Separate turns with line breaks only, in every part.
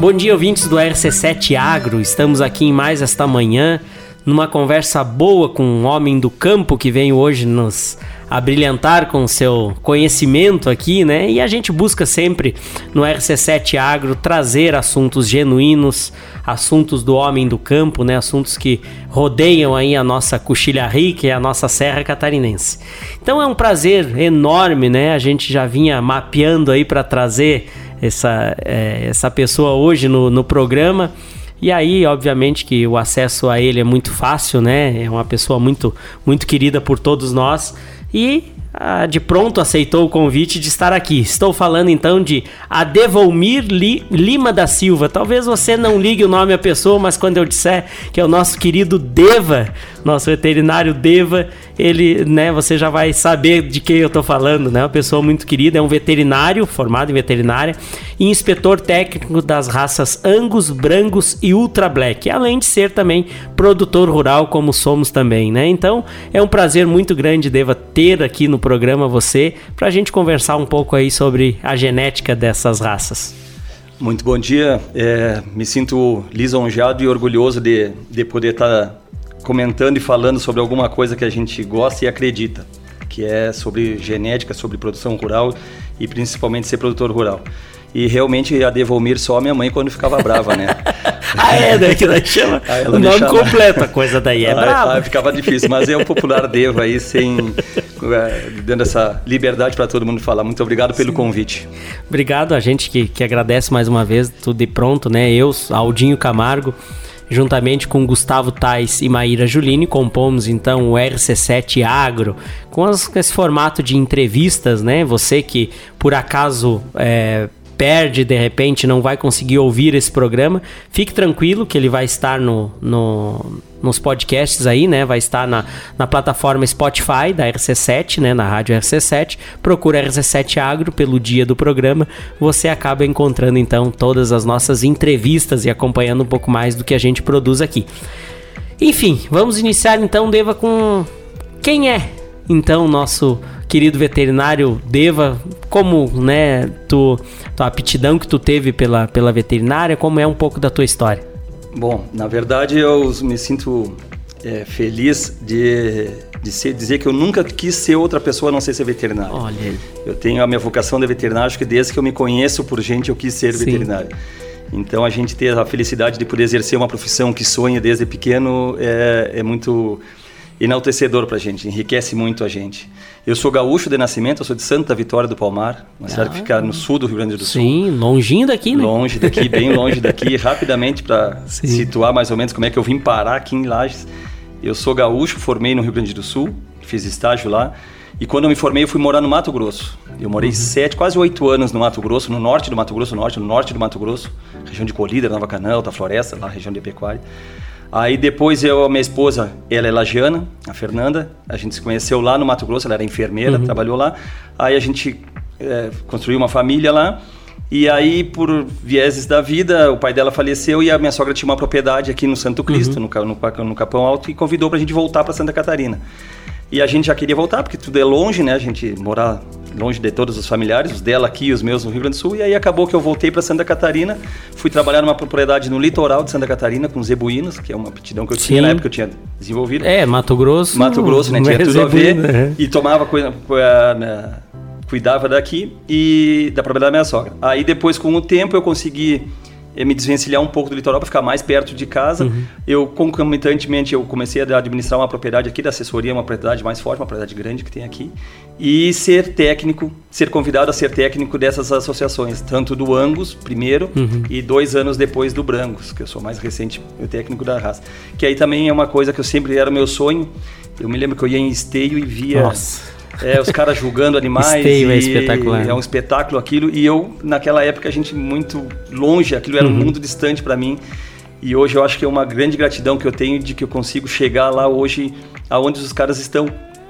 Bom dia, ouvintes do RC7 Agro. Estamos aqui em mais esta manhã, numa conversa boa com um homem do campo que vem hoje nos abrilhantar com seu conhecimento aqui, né? E a gente busca sempre no RC7 Agro trazer assuntos genuínos, assuntos do homem do campo, né? Assuntos que rodeiam aí a nossa Coxilha Rica e a nossa Serra Catarinense. Então é um prazer enorme, né? A gente já vinha mapeando aí para trazer essa, é, essa pessoa hoje no, no programa. E aí, obviamente, que o acesso a ele é muito fácil, né? É uma pessoa muito, muito querida por todos nós. E ah, de pronto aceitou o convite de estar aqui. Estou falando então de Adevolmir Li, Lima da Silva. Talvez você não ligue o nome à pessoa, mas quando eu disser que é o nosso querido Deva, nosso veterinário Deva, ele, né, você já vai saber de quem eu estou falando, né? Uma pessoa muito querida, é um veterinário, formado em veterinária, e inspetor técnico das raças Angus, Brangus e Ultra Black, além de ser também produtor rural, como somos também, né? Então, é um prazer muito grande, Deva, ter aqui no programa você, para a gente conversar um pouco aí sobre a genética dessas raças.
Muito bom dia, é, me sinto lisonjeado e orgulhoso de, de poder estar tá comentando e falando sobre alguma coisa que a gente gosta e acredita, que é sobre genética, sobre produção rural e principalmente ser produtor rural. E realmente a Devolmir só minha mãe quando ficava brava, né?
ah, é, né? Que daí chama o nome deixava... completo, a coisa daí é ah, brava.
Ah, ficava difícil, mas é o popular Devo aí, sem, é, dando essa liberdade para todo mundo falar. Muito obrigado pelo Sim. convite.
Obrigado, a gente que, que agradece mais uma vez, tudo de pronto, né? Eu, Aldinho Camargo, Juntamente com Gustavo Tais e Maíra Julini, compomos então o RC7 Agro, com, as, com esse formato de entrevistas, né? Você que por acaso é, perde de repente, não vai conseguir ouvir esse programa, fique tranquilo que ele vai estar no, no, nos podcasts aí, né? Vai estar na, na plataforma Spotify da RC7, né? Na rádio RC7. Procura RC7 Agro pelo dia do programa. Você acaba encontrando então todas as nossas entrevistas e acompanhando um pouco mais do que a gente produz aqui. Enfim, vamos iniciar então, Deva, com quem é então nosso querido veterinário Deva, como, né, tu, tua aptidão que tu teve pela, pela veterinária, como é um pouco da tua história?
Bom, na verdade eu me sinto é, feliz de, de ser, dizer que eu nunca quis ser outra pessoa a não ser ser veterinário.
Olha aí.
Eu tenho a minha vocação de veterinário, acho que desde que eu me conheço por gente eu quis ser Sim. veterinário. Então a gente ter a felicidade de poder exercer uma profissão que sonha desde pequeno é, é muito enaltecedor para a gente, enriquece muito a gente. Eu sou gaúcho de nascimento, eu sou de Santa Vitória do Palmar, uma ah, cidade que fica no sul do Rio Grande do Sul.
Sim, longinho daqui, né?
Longe daqui, bem longe daqui. Rapidamente, para situar mais ou menos como é que eu vim parar aqui em Lages. Eu sou gaúcho, formei no Rio Grande do Sul, fiz estágio lá. E quando eu me formei, eu fui morar no Mato Grosso. Eu morei uhum. sete, quase oito anos no Mato Grosso, no norte do Mato Grosso, no norte, no norte do Mato Grosso, região de Colíder, Nova Canal, da Floresta, lá, região de Pecuária. Aí depois eu, a minha esposa, ela é lagiana, a Fernanda, a gente se conheceu lá no Mato Grosso, ela era enfermeira, uhum. trabalhou lá. Aí a gente é, construiu uma família lá. E aí, por vieses da vida, o pai dela faleceu e a minha sogra tinha uma propriedade aqui no Santo Cristo, uhum. no, no, no Capão Alto, e convidou para a gente voltar para Santa Catarina. E a gente já queria voltar, porque tudo é longe, né? A gente morar longe de todos os familiares, os dela aqui e os meus no Rio Grande do Sul. E aí acabou que eu voltei para Santa Catarina, fui trabalhar numa propriedade no litoral de Santa Catarina com zebuínos, que é uma aptidão que eu tinha Sim. na época que eu tinha desenvolvido.
É, Mato Grosso.
Mato Grosso, né? Tinha tudo a ver. Né? E tomava coisa. Né? Cuidava daqui e da propriedade da minha sogra. Aí depois, com o tempo, eu consegui me desvencilhar um pouco do litoral para ficar mais perto de casa. Uhum. Eu, concomitantemente, eu comecei a administrar uma propriedade aqui da assessoria, uma propriedade mais forte, uma propriedade grande que tem aqui. E ser técnico, ser convidado a ser técnico dessas associações, tanto do Angus, primeiro, uhum. e dois anos depois do Brangus, que eu sou mais recente, o técnico da raça. Que aí também é uma coisa que eu sempre era meu sonho. Eu me lembro que eu ia em esteio e via... Nossa é, os caras julgando animais.
Esteio é espetacular.
É um espetáculo aquilo. E eu, naquela época, a gente muito longe, aquilo era uhum. um mundo distante para mim. E hoje eu acho que é uma grande gratidão que eu tenho de que eu consigo chegar lá hoje aonde os caras estão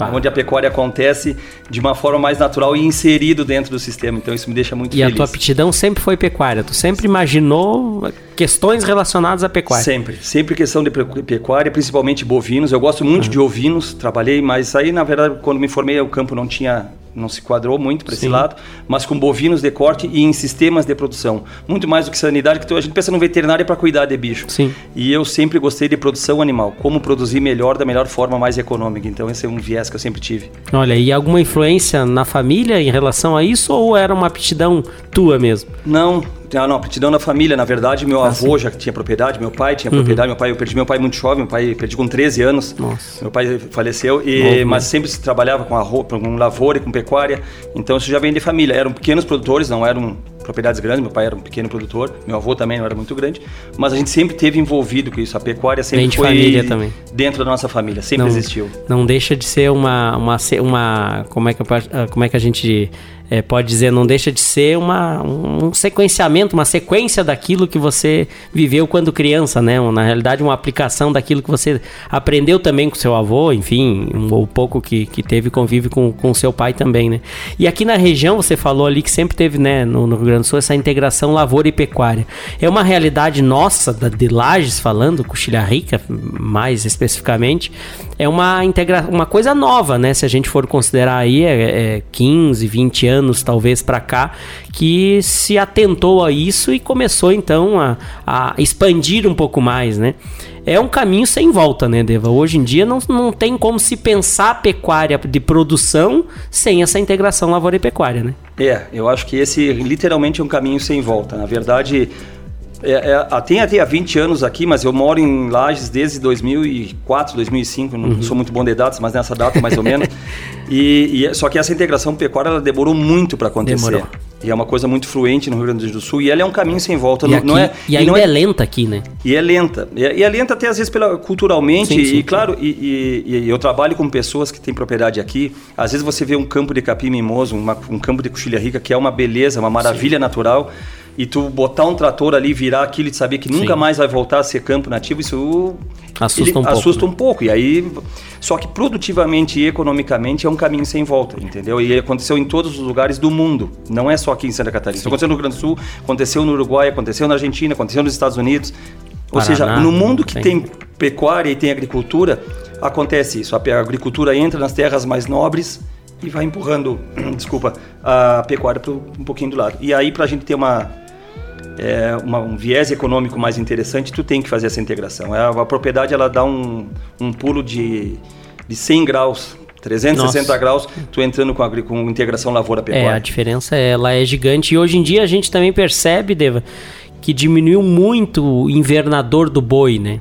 tá. onde a pecuária acontece de uma forma mais natural e inserido dentro do sistema. Então isso me deixa muito
e
feliz.
E a tua aptidão sempre foi pecuária? Tu sempre imaginou questões relacionadas à pecuária?
Sempre, sempre questão de pecuária, principalmente bovinos. Eu gosto muito uhum. de ovinos, trabalhei, mas aí na verdade quando me formei o campo não tinha não se quadrou muito para esse lado, mas com bovinos de corte e em sistemas de produção. Muito mais do que sanidade, que a gente pensa no veterinário para cuidar de bicho.
Sim.
E eu sempre gostei de produção animal, como produzir melhor, da melhor forma, mais econômica. Então esse é um viés que eu sempre tive.
Olha, e alguma influência na família em relação a isso ou era uma aptidão tua mesmo?
Não, ah, não, aptidão na família. Na verdade, meu ah, avô sim. já tinha propriedade, meu pai tinha uhum. propriedade. Meu pai, eu perdi meu pai muito jovem, meu pai perdi com 13 anos. Nossa. Meu pai faleceu, e, mas sempre se trabalhava com, arroz, com lavoura e com pecuária. Então isso já vem de família. Eram pequenos produtores, não eram propriedades grandes. Meu pai era um pequeno produtor, meu avô também não era muito grande. Mas a gente sempre teve envolvido com isso. A pecuária sempre
de
foi
família também.
dentro da nossa família, sempre
não,
existiu.
Não deixa de ser uma, uma, uma como é que como é que a gente é, pode dizer, não deixa de ser uma, um sequenciamento, uma sequência daquilo que você viveu quando criança, né? Na realidade, uma aplicação daquilo que você aprendeu também com seu avô, enfim, um, ou pouco que, que teve convívio com, com seu pai também, né? E aqui na região, você falou ali que sempre teve, né, no, no Rio Grande do Sul, essa integração lavoura e pecuária. É uma realidade nossa, da, de Lages falando, Coxilha Rica, mais especificamente, é uma, integra uma coisa nova, né? Se a gente for considerar aí, é, é 15, 20 anos talvez para cá, que se atentou a isso e começou então a, a expandir um pouco mais, né? é um caminho sem volta, né, Deva? Hoje em dia não, não tem como se pensar pecuária de produção sem essa integração lavoura e pecuária, né?
É, eu acho que esse literalmente é um caminho sem volta. Na verdade, é, é, tem até há 20 anos aqui, mas eu moro em Lages desde 2004, 2005. Não uhum. sou muito bom de datas, mas nessa data mais ou menos. E, e, só que essa integração pecuária ela demorou muito para acontecer. Demorou. E é uma coisa muito fluente no Rio Grande do Sul. E ela é um caminho sem volta.
E,
não,
aqui,
não é,
e ainda é, é, lenta aqui, né?
E é lenta. E é, e é lenta até às vezes pela, culturalmente. Sim, sim, e claro, e, e, eu trabalho com pessoas que têm propriedade aqui. Às vezes você vê um campo de capim mimoso, uma, um campo de coxilha rica, que é uma beleza, uma maravilha sim. natural e tu botar um trator ali, virar aquilo e saber que nunca Sim. mais vai voltar a ser campo nativo, isso
assusta um pouco.
Assusta né? um pouco. E aí, só que produtivamente e economicamente é um caminho sem volta, entendeu? E aconteceu em todos os lugares do mundo, não é só aqui em Santa Catarina. Isso aconteceu no Rio Grande do Sul, aconteceu no Uruguai, aconteceu na Argentina, aconteceu nos Estados Unidos. Ou Paraná, seja, no mundo que tem. tem pecuária e tem agricultura, acontece isso. A agricultura entra nas terras mais nobres e vai empurrando, desculpa, a pecuária para um pouquinho do lado. E aí, para a gente ter uma, é, uma, um viés econômico mais interessante, tu tem que fazer essa integração. É, a, propriedade ela dá um, um pulo de, de 100 graus 360 Nossa. graus, tu entrando com, a, com integração lavoura-pecuária.
É, a diferença ela é gigante. E hoje em dia a gente também percebe, Deva, que diminuiu muito o invernador do boi, né?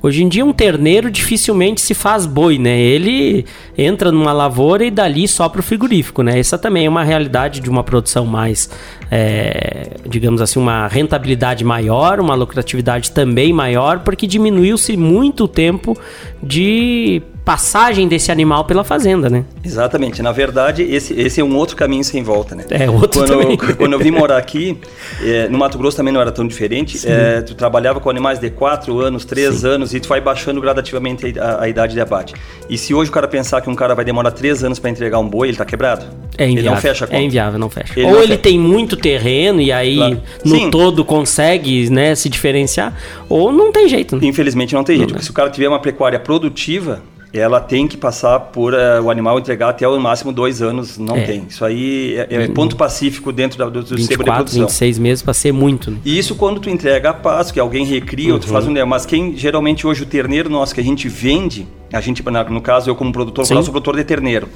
Hoje em dia um terneiro dificilmente se faz boi, né? Ele entra numa lavoura e dali só para o frigorífico, né? Essa também é uma realidade de uma produção mais, é, digamos assim, uma rentabilidade maior, uma lucratividade também maior, porque diminuiu-se muito o tempo de passagem desse animal pela fazenda, né?
Exatamente. Na verdade, esse, esse é um outro caminho sem volta, né?
É, outro
quando,
também.
Eu, quando eu vim morar aqui, é, no Mato Grosso também não era tão diferente. É, tu trabalhava com animais de 4 anos, 3 Sim. anos e tu vai baixando gradativamente a, a, idade de abate. E se hoje o cara pensar que um cara vai demorar 3 anos para entregar um boi, ele tá quebrado?
É inviável.
Ele não fecha a conta.
É inviável, não fecha. Ele ou não ele fecha. tem muito terreno e aí claro. no Sim. todo consegue né, se diferenciar, ou não tem jeito. Né?
Infelizmente não tem jeito, porque se o cara tiver uma pecuária produtiva, ela tem que passar por uh, o animal entregar até o máximo dois anos, não é. tem. Isso aí é, é, ponto pacífico dentro do, do 24, sistema de produção.
26 meses para ser muito. Né?
E isso quando tu entrega a passo, que alguém recria uhum. faz um... Mas quem, geralmente hoje o terneiro nosso que a gente vende, a gente, no caso eu como produtor, eu sou produtor de terneiro.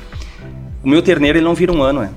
O meu terneiro ele não vira um ano,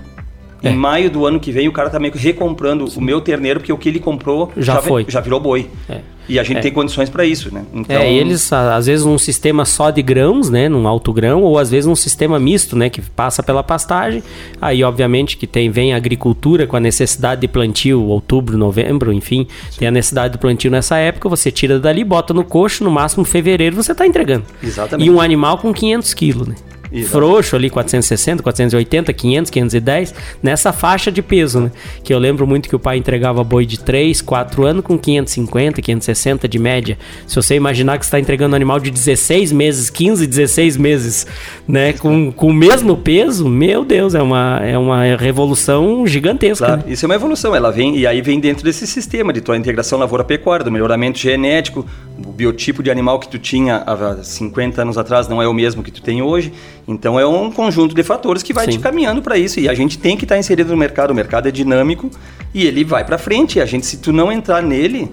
é. Em é. maio do ano que vem, o cara tá meio que recomprando Sim. o meu terneiro, porque o que ele comprou
já, já foi.
já virou boi. É. E a gente é. tem condições para isso, né?
Então... É, eles, às vezes, num sistema só de grãos, né? Num alto grão, ou às vezes num sistema misto, né? Que passa pela pastagem. Aí, obviamente, que tem, vem a agricultura com a necessidade de plantio, outubro, novembro, enfim. Sim. Tem a necessidade de plantio nessa época, você tira dali, bota no coxo, no máximo fevereiro você está entregando.
Exatamente.
E um animal com 500 quilos, né? Exato. frouxo ali, 460, 480, 500, 510, nessa faixa de peso, né? Que eu lembro muito que o pai entregava boi de 3, 4 anos com 550, 560 de média. Se você imaginar que você está entregando um animal de 16 meses, 15, 16 meses, né? Com, com o mesmo peso, meu Deus, é uma, é uma revolução gigantesca. Claro,
né? Isso é uma evolução, ela vem, e aí vem dentro desse sistema de tua integração lavoura-pecuária, do melhoramento genético, o biotipo de animal que tu tinha há 50 anos atrás não é o mesmo que tu tem hoje, Então é um conjunto de fatores que vai Sim. te caminhando para isso e a gente tem que estar tá inserido no mercado. O mercado é dinâmico e ele vai para frente. E a gente, se tu não entrar nele,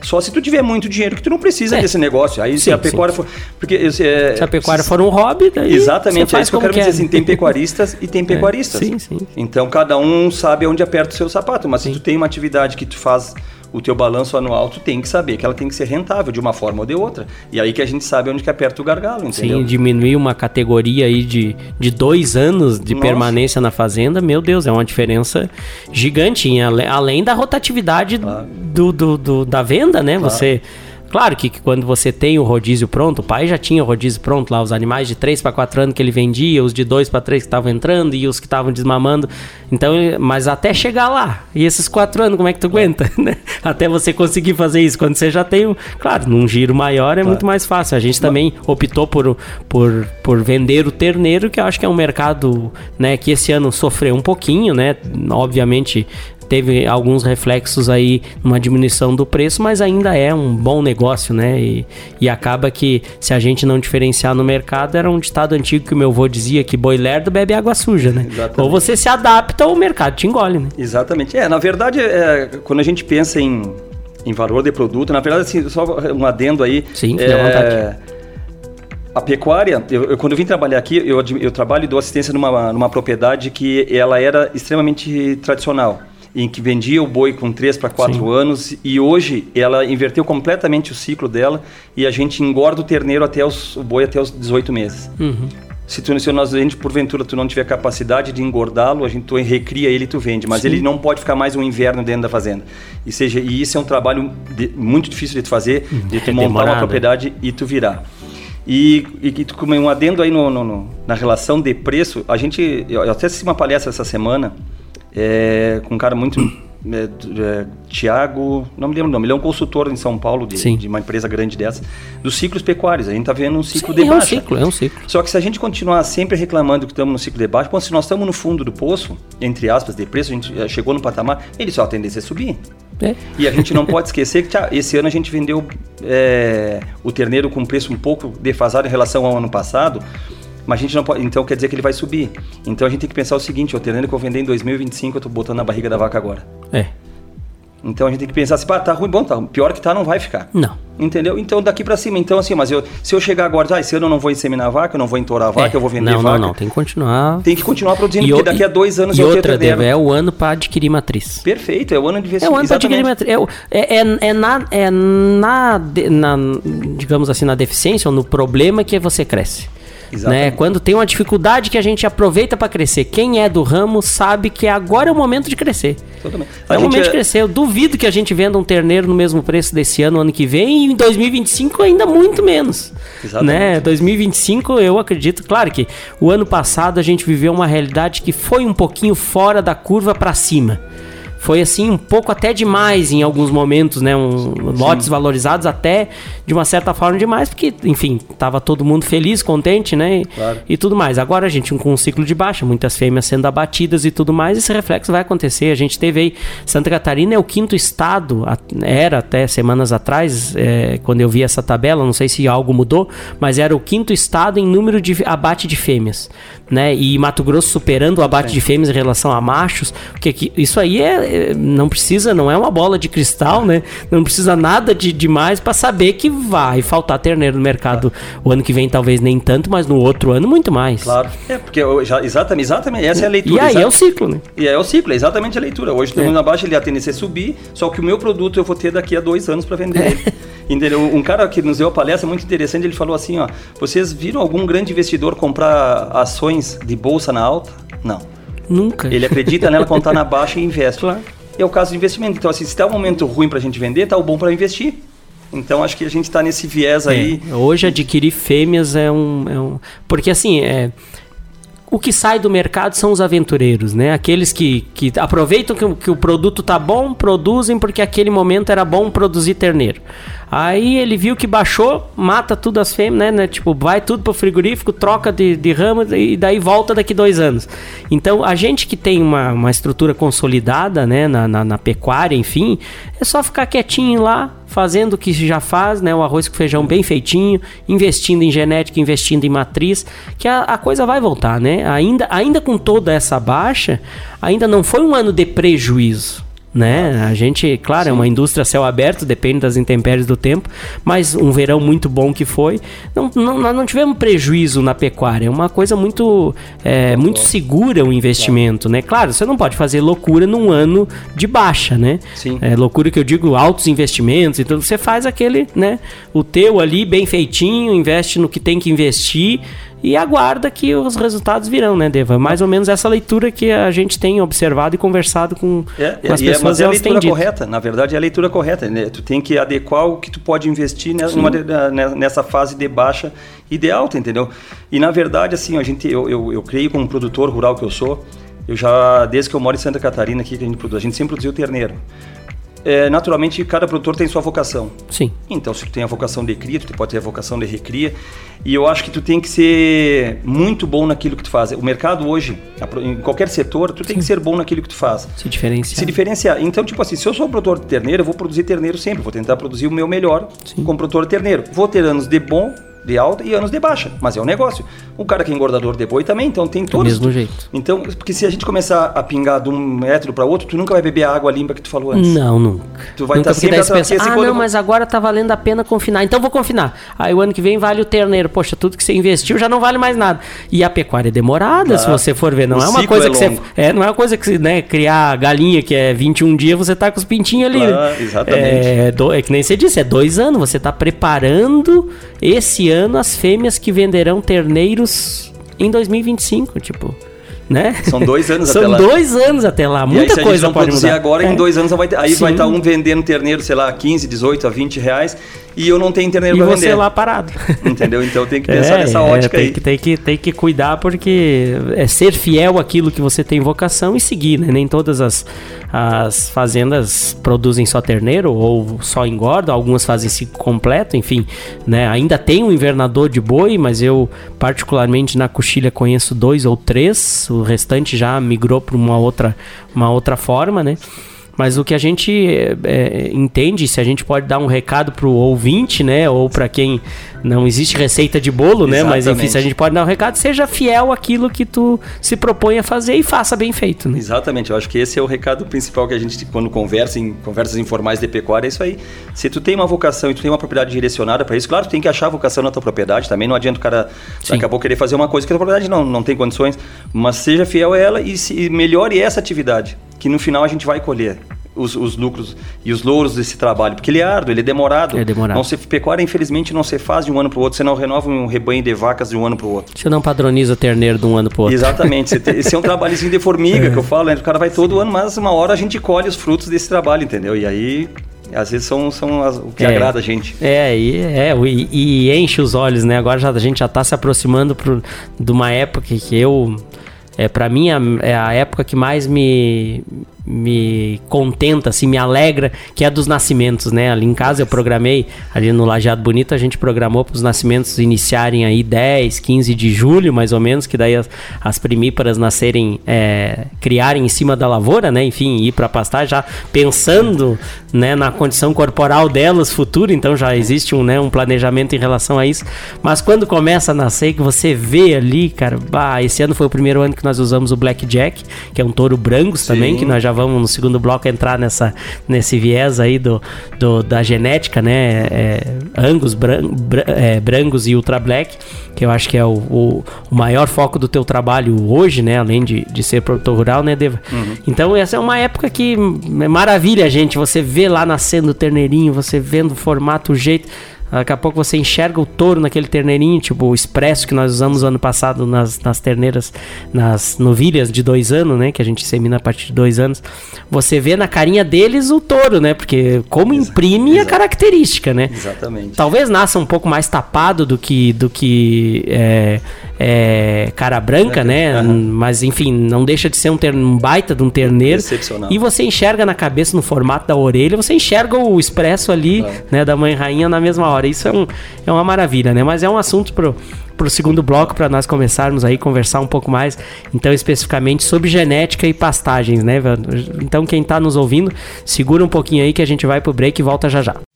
só se tu tiver muito dinheiro, que tu não precisa é. desse negócio. Aí sim, se a pecuária sim. for. Porque, é,
se a pecuária for um hobby, daí.
Exatamente, é isso que eu quero quer. dizer assim: tem pecuaristas e tem é, pecuaristas. É, sim, sim. Então cada um sabe onde aperta o seu sapato. Mas sim. se tu tem uma atividade que tu faz o teu balanço anual, tu tem que saber que ela tem que ser rentável de uma forma ou de outra. E aí que a gente sabe onde que aperta o gargalo, entendeu?
Sim, diminuir uma categoria aí de, de dois anos de Nossa. permanência na fazenda, meu Deus, é uma diferença gigante, além da rotatividade claro. do, do, do, da venda, né? Claro. Você Claro que, que, quando você tem o rodízio pronto, o pai já tinha o rodízio pronto lá, os animais de 3 para 4 anos que ele vendia, os de 2 para 3 que estavam entrando e os que estavam desmamando. Então, mas até chegar lá, e esses 4 anos, como é que tu aguenta, né? Até você conseguir fazer isso, quando você já tem, o, claro, num giro maior é claro. muito mais fácil. A gente também optou por, por, por vender o terneiro, que eu acho que é um mercado, né, que esse ano sofreu um pouquinho, né? Obviamente, teve alguns reflexos aí numa diminuição do preço, mas ainda é um bom negócio, né? E, e acaba que se a gente não diferenciar no mercado, era um ditado antigo que o meu avô dizia que boi lerdo bebe água suja, né? Exatamente. Ou você se adapta ou o mercado te engole, né?
Exatamente. É, na verdade, é, quando a gente pensa em, em valor de produto, na verdade, assim, só um adendo aí.
Sim, é, à vontade.
A pecuária, eu, eu, quando eu vim trabalhar aqui, eu, eu trabalho e dou assistência numa, numa propriedade que ela era extremamente tradicional em que vendia o boi com 3 para 4 anos e hoje ela inverteu completamente o ciclo dela e a gente engorda o terneiro até os, o boi até os 18 meses. Uhum. Se, tu, se nós, a gente, porventura, tu não tiver capacidade de engordá-lo, a gente tu recria ele e tu vende. Mas Sim. ele não pode ficar mais um inverno dentro da fazenda. E, seja, e isso é um trabalho de, muito difícil de tu fazer, uhum. de tu é montar demorado. uma propriedade e tu virar. E, e, e um adendo aí no, no, no, na relação de preço, a gente, eu até assisti uma palestra essa semana é, com um cara muito. É, é, Tiago, não me lembro o nome, ele é um consultor em São Paulo de, de, uma empresa grande dessa, dos ciclos pecuários. A gente está vendo um ciclo Sim, de baixa.
É um ciclo, é um ciclo.
Só que se a gente continuar sempre reclamando que estamos no ciclo de baixa, bom, se nós estamos no fundo do poço, entre aspas, de preço, a gente chegou no patamar, ele só a tendência a subir. É. E a gente não pode esquecer que tchau, esse ano a gente vendeu é, o terneiro com preço um pouco defasado em relação ao ano passado, mas a gente não pode. Então quer dizer que ele vai subir. Então a gente tem que pensar o seguinte: o terreno que eu vender em 2025, eu tô botando na barriga da vaca agora.
É.
Então a gente tem que pensar assim, pá, tá ruim, bom, tá. Pior que tá, não vai ficar.
Não.
Entendeu? Então daqui para cima, então assim, mas eu, se eu chegar agora, ah, esse ano eu não vou inseminar a vaca, eu não vou entourar a vaca, é. eu vou vender
não,
vaca.
Não, não, tem que continuar.
Tem que continuar produzindo, e porque daqui a dois anos
e eu outra, Deve, é o ano para adquirir matriz.
Perfeito, é o ano de investimento.
É o ano para adquirir matriz. É, é, é, é, na, é na, na, digamos assim, na deficiência ou no problema que você cresce. Né? Quando tem uma dificuldade que a gente aproveita para crescer. Quem é do ramo sabe que agora é o momento de crescer. Totalmente. É o momento é... de crescer. Eu duvido que a gente venda um terneiro no mesmo preço desse ano, ano que vem, e em 2025 ainda muito menos. Exatamente. Né? 2025 eu acredito, claro que o ano passado a gente viveu uma realidade que foi um pouquinho fora da curva para cima foi assim um pouco até demais em alguns momentos, né? Um, lotes valorizados até de uma certa forma demais, porque, enfim, tava todo mundo feliz, contente, né? Claro. E tudo mais. Agora a gente com um ciclo de baixa, muitas fêmeas sendo abatidas e tudo mais, esse reflexo vai acontecer. A gente teve aí Santa Catarina é o quinto estado, era até semanas atrás, é, quando eu vi essa tabela, não sei se algo mudou, mas era o quinto estado em número de abate de fêmeas, né? E Mato Grosso superando o abate é. de fêmeas em relação a machos, porque isso aí é não precisa, não é uma bola de cristal, né? Não precisa nada de demais para saber que vai faltar terneiro no mercado o ano que vem, talvez nem tanto, mas no outro ano muito mais.
Claro. É, porque já, exatamente, exatamente, essa é a leitura.
E aí é o ciclo, né?
E aí é o ciclo, é exatamente a leitura. Hoje estamos é. na baixa, ele a tendência a subir, só que o meu produto eu vou ter daqui a dois anos para vender é. Entendeu? Um cara que nos deu a palestra muito interessante, ele falou assim, ó, vocês viram algum grande investidor comprar ações de bolsa na alta? Não.
Nunca.
Ele acredita nela quando está na baixa e investe. Claro. É o caso de investimento. Então, assim, se está um momento ruim para a gente vender, está o bom para investir. Então, acho que a gente está nesse viés é. aí.
Hoje, adquirir fêmeas é um, é um. Porque, assim, é o que sai do mercado são os aventureiros, né? Aqueles que, que aproveitam que, que, o produto tá bom, produzem porque aquele momento era bom produzir terneiro. Aí ele viu que baixou, mata tudo as fêmeas, né, né? Tipo, vai tudo pro frigorífico, troca de, de ramo e daí volta daqui dois anos. Então, a gente que tem uma, uma estrutura consolidada, né, na, na, na pecuária, enfim, é só ficar quietinho lá, fazendo o que já faz, né? O arroz com feijão bem feitinho, investindo em genética, investindo em matriz, que a, a coisa vai voltar, né? Ainda, ainda com toda essa baixa, ainda não foi um ano de prejuízo né? A gente, claro, Sim. é uma indústria céu aberto, depende das intempéries do tempo, mas um verão muito bom que foi. Não, não, nós não tivemos prejuízo na pecuária, é uma coisa muito, é, muito segura o investimento, claro. né? Claro, você não pode fazer loucura num ano de baixa, né?
Sim.
É, loucura que eu digo, altos investimentos, então você faz aquele, né? O teu ali bem feitinho, investe no que tem que investir e aguarda que os resultados virão, né, Deva? Mais ou menos essa leitura que a gente tem observado e conversado com,
é,
com as
é,
pessoas.
Mas é a leitura correta, na verdade é a leitura correta. Né? Tu tem que adequar o que tu pode investir numa, nessa fase de baixa e de alta, entendeu? E na verdade, assim, a gente, eu, eu, eu creio como produtor rural que eu sou, eu já, desde que eu moro em Santa Catarina, aqui que a gente produz, a gente sempre produziu terneiro é, naturalmente cada produtor tem sua vocação.
Sim.
Então, se tu tem a vocação de cria, tu pode ter a vocação de recria. E eu acho que tu tem que ser muito bom naquilo que tu faz. O mercado hoje, em qualquer setor, tu Sim. tem que ser bom naquilo que tu faz.
Se diferenciar.
Se diferenciar. Então, tipo assim, se eu sou produtor de terneiro, eu vou produzir terneiro sempre. Vou tentar produzir o meu melhor Sim. como produtor de terneiro. Vou ter anos de bom de alta e anos de baixa, mas é um negócio. O cara que é engordador de boi também, então tem todos.
Do mesmo jeito.
Então, porque se a gente começar a pingar de um método para outro, tu nunca vai beber a água limpa que tu falou antes.
Não, nunca.
Tu vai
estar
tá sempre
pensa, Ah, não, mas agora tá valendo a pena confinar. Então vou confinar. Aí o ano que vem vale o terneiro. Poxa, tudo que você investiu já não vale mais nada. E a pecuária é demorada, se você for ver, não é uma coisa é que você é, não é uma coisa que né, criar galinha que é 21 dias, você tá com os pintinhos ali.
Claro, exatamente.
É, do, é que nem você disse, é dois anos, você tá preparando esse ano as fêmeas que venderão terneiros em 2025, tipo né?
São dois anos
São
até lá.
São dois anos até lá. Muita
e aí, se
coisa
a gente não
pode
produzir
mudar.
agora,
é.
em dois anos vai ter, aí Sim. vai estar um vendendo terneiro, sei lá, 15, 18 a 20 reais e eu não tenho terneiro para vender.
E você lá parado.
Entendeu? Então tem que pensar é, nessa ótica
é, tem
aí.
Que, tem, que, tem que cuidar porque é ser fiel àquilo que você tem vocação e seguir, né? Nem todas as, as fazendas produzem só terneiro ou só engorda, algumas fazem ciclo completo, enfim, né? Ainda tem um invernador de boi, mas eu particularmente na coxilha conheço dois ou três, o restante já migrou para uma outra, uma outra forma, né? Mas o que a gente é, entende, se a gente pode dar um recado para o ouvinte, né? Ou para quem não existe receita de bolo, né? Mas enfim, se a gente pode dar um recado, seja fiel àquilo que tu se propõe a fazer e faça bem feito. Né?
Exatamente. Eu acho que esse é o recado principal que a gente, quando conversa em conversas informais de pecuária, é isso aí. Se tu tem uma vocação e tu tem uma propriedade direcionada para isso, claro, tu tem que achar a vocação na tua propriedade. Também não adianta o cara Sim. daqui a pouco querer fazer uma coisa que a tua propriedade não, não tem condições. Mas seja fiel a ela e, se, e melhore essa atividade que no final a gente vai colher os, os, lucros e os louros desse trabalho, porque ele é árduo, ele é demorado.
É demorado.
Não se, pecuária, infelizmente, não se faz de um ano para o outro, você não renova um rebanho de vacas de um ano para o outro.
Você não padroniza terneiro de um ano para o outro.
Exatamente. esse é um trabalhozinho de formiga é. que eu falo, né? o cara vai todo ano, mas uma hora a gente colhe os frutos desse trabalho, entendeu? E aí às vezes são, são as, o que é, agrada a gente.
É, e, é e, e, enche os olhos, né? Agora já, a gente já está se aproximando pro, de uma época que eu. É, para mim, é a época que mais me, me contenta, assim, me alegra, que é dos nascimentos, né? Ali em casa eu programei, ali no Lajeado Bonito, a gente programou para os nascimentos iniciarem aí 10, 15 de julho, mais ou menos, que daí as, as primíparas nascerem, é, criarem em cima da lavoura, né? Enfim, ir para pastar já pensando, né, na condição corporal delas futuro, então já existe um, né, um planejamento em relação a isso. Mas quando começa a nascer, que você vê ali, cara, bah, esse ano foi o primeiro ano que nós usamos o Blackjack, que é um touro brancos também, que nós já vamos no segundo bloco entrar nessa, nesse viés aí do, do da genética, né? É, Angus, bran, bran, é, Brangos e Ultra Black, que eu acho que é o, o, o, maior foco do teu trabalho hoje, né? Além de, de ser produtor rural, né, Deva? Uhum. Então essa é uma época que é maravilha, gente. Você vê lá nascendo o terneirinho, você vendo o formato, o jeito. Daqui a pouco você enxerga o touro naquele terneirinho, tipo o expresso que nós usamos ano passado nas, nas terneiras, nas novilhas de dois anos, né? Que a gente semina a partir de dois anos. Você vê na carinha deles o touro, né? Porque como imprime Exato. a característica, né?
Exatamente.
Talvez nasça um pouco mais tapado do que, do que é, é, cara branca, né? Uhum. Mas enfim, não deixa de ser um, ter, um baita de um terneiro. E você enxerga na cabeça, no formato da orelha, você enxerga o expresso ali, uhum. né? Da mãe rainha na mesma hora. Isso é, um, é uma maravilha, né? Mas é um assunto pro, pro segundo bloco para nós começarmos aí conversar um pouco mais, então especificamente sobre genética e pastagens, né? Então quem está nos ouvindo, segura um pouquinho aí que a gente vai pro break e volta já já.